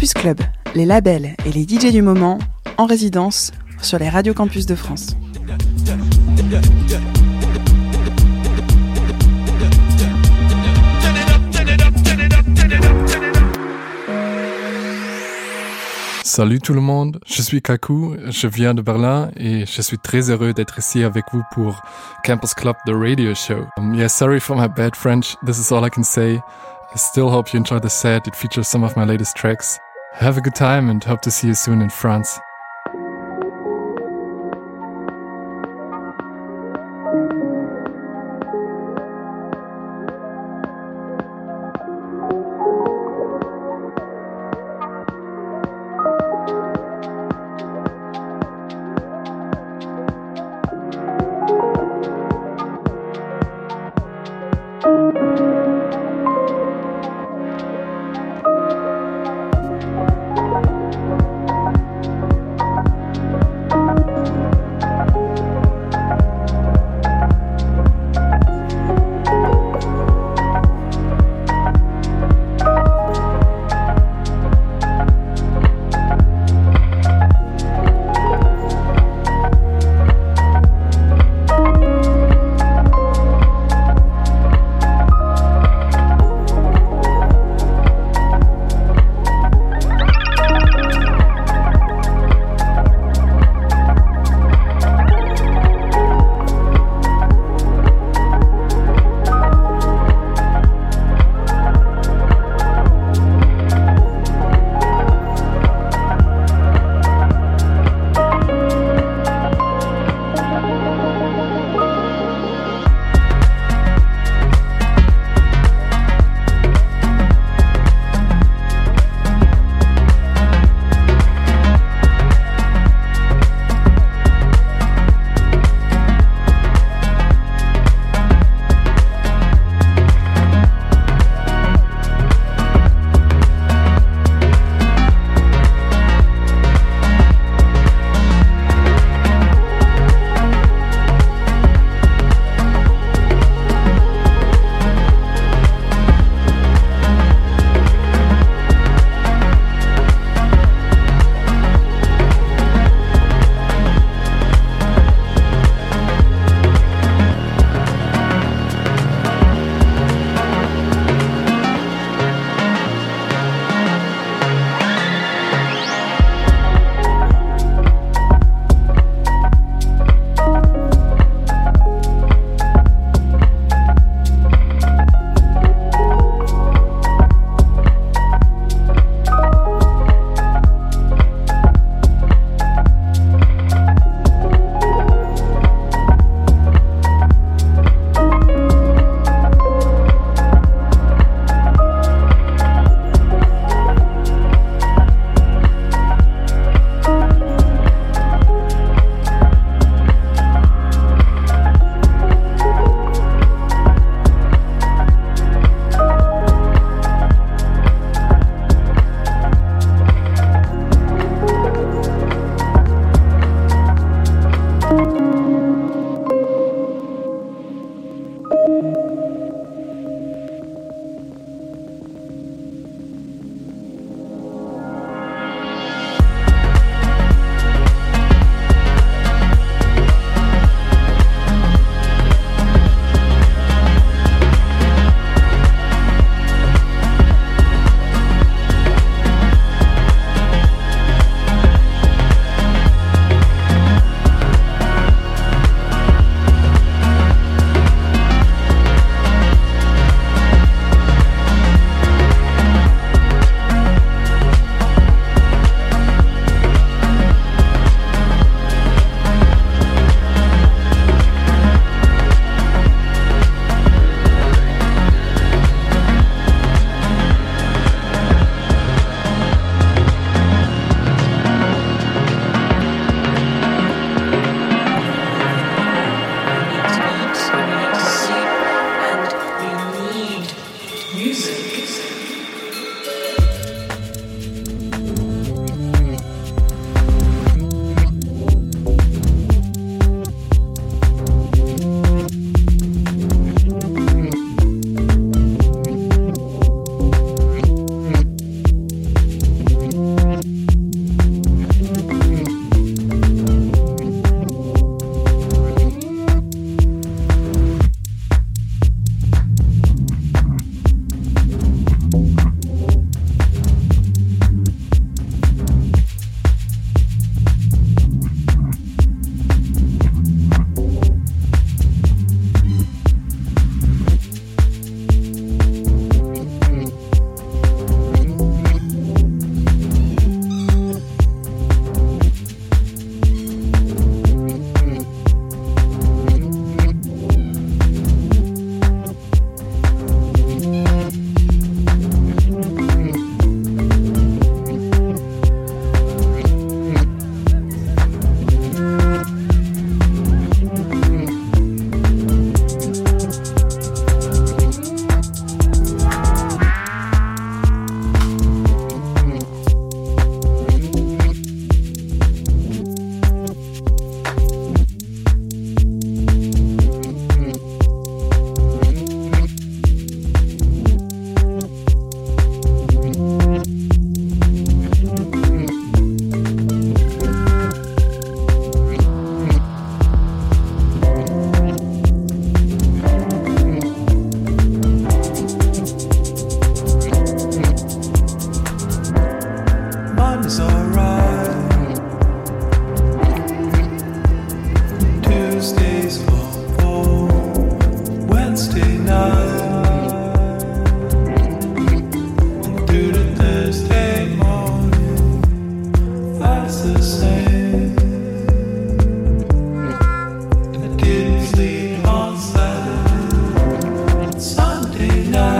Campus Club, les labels et les DJ du moment en résidence sur les radios campus de France. Salut tout le monde, je suis Kaku, je viens de Berlin et je suis très heureux d'être ici avec vous pour Campus Club, the radio show. Um, yeah, sorry for my bad French, this is all I can say. I still hope you enjoy the set, it features some of my latest tracks. Have a good time and hope to see you soon in France. midnight.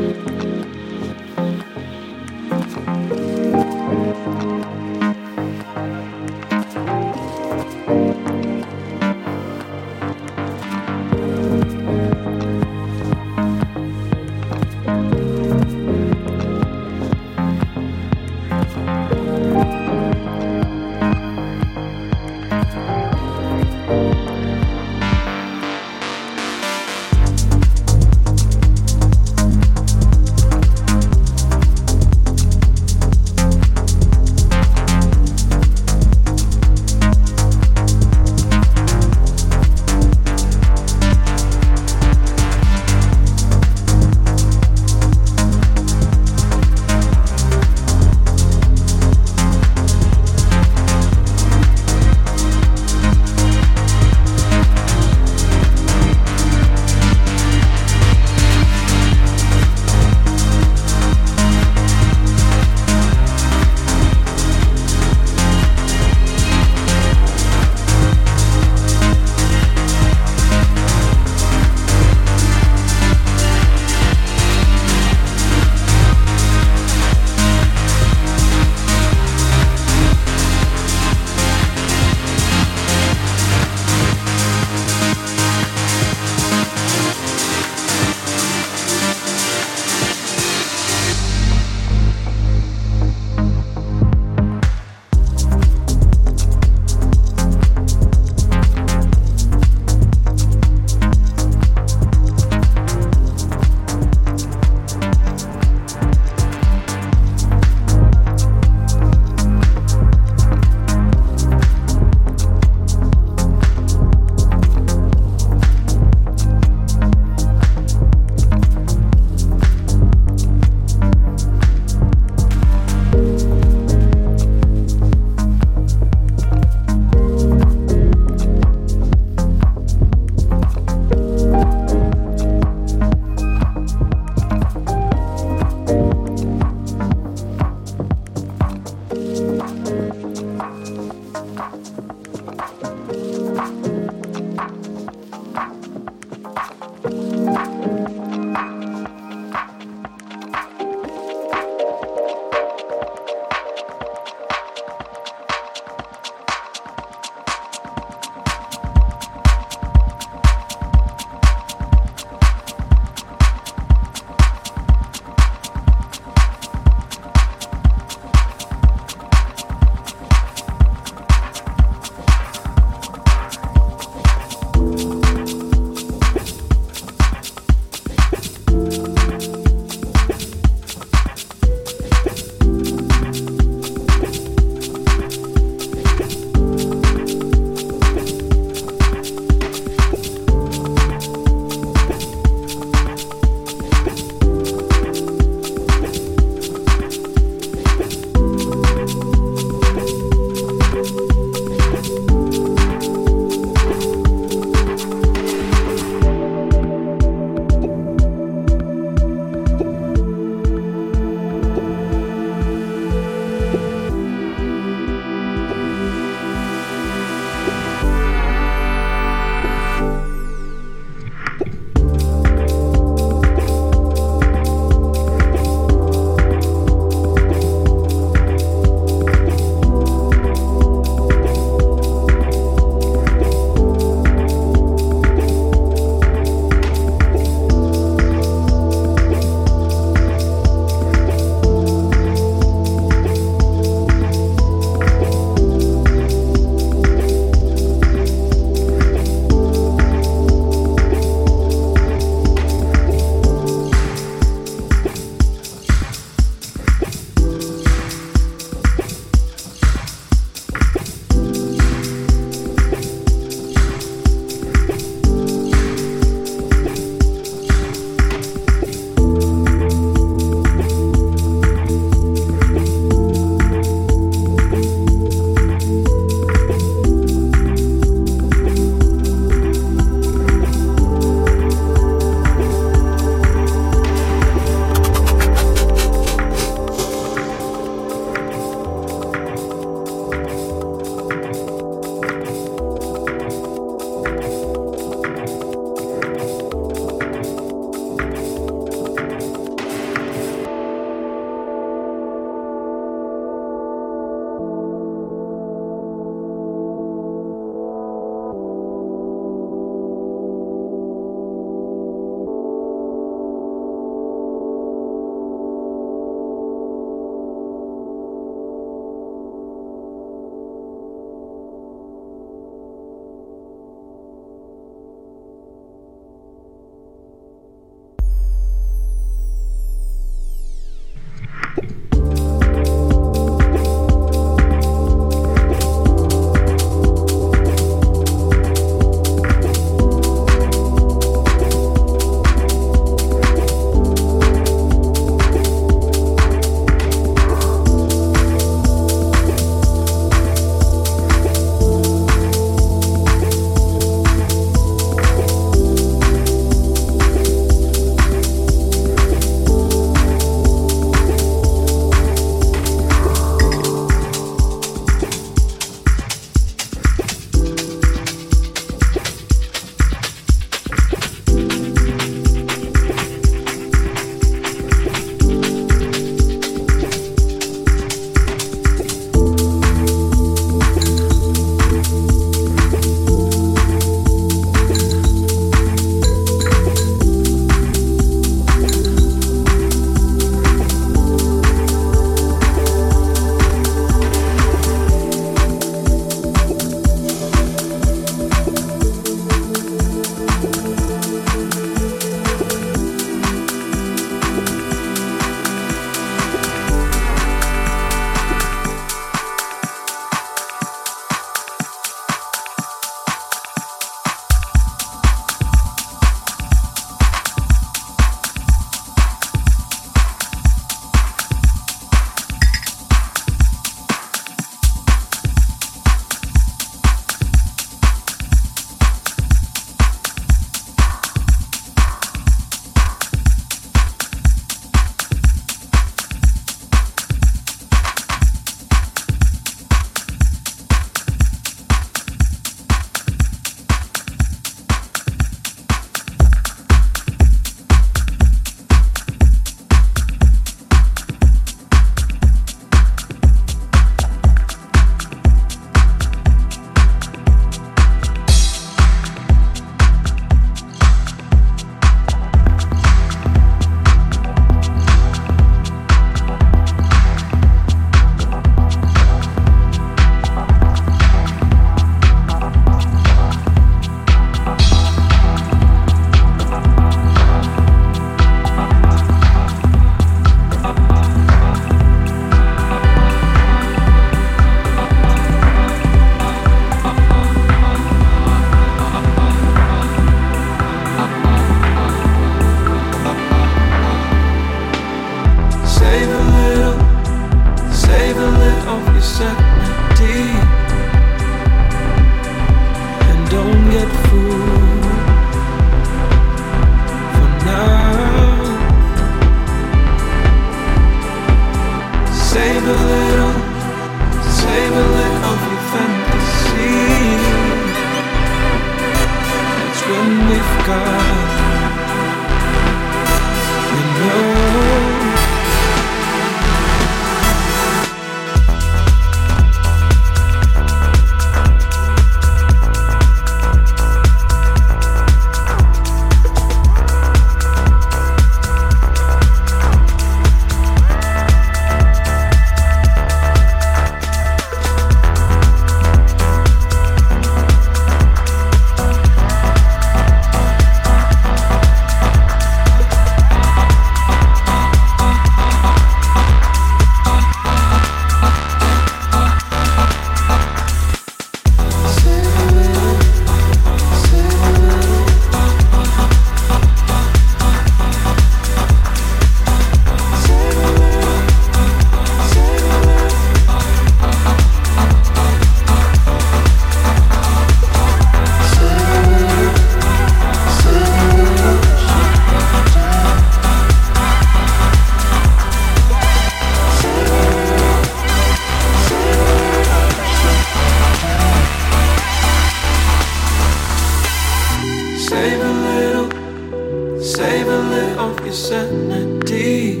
Save a little of your sanity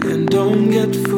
and don't get fooled.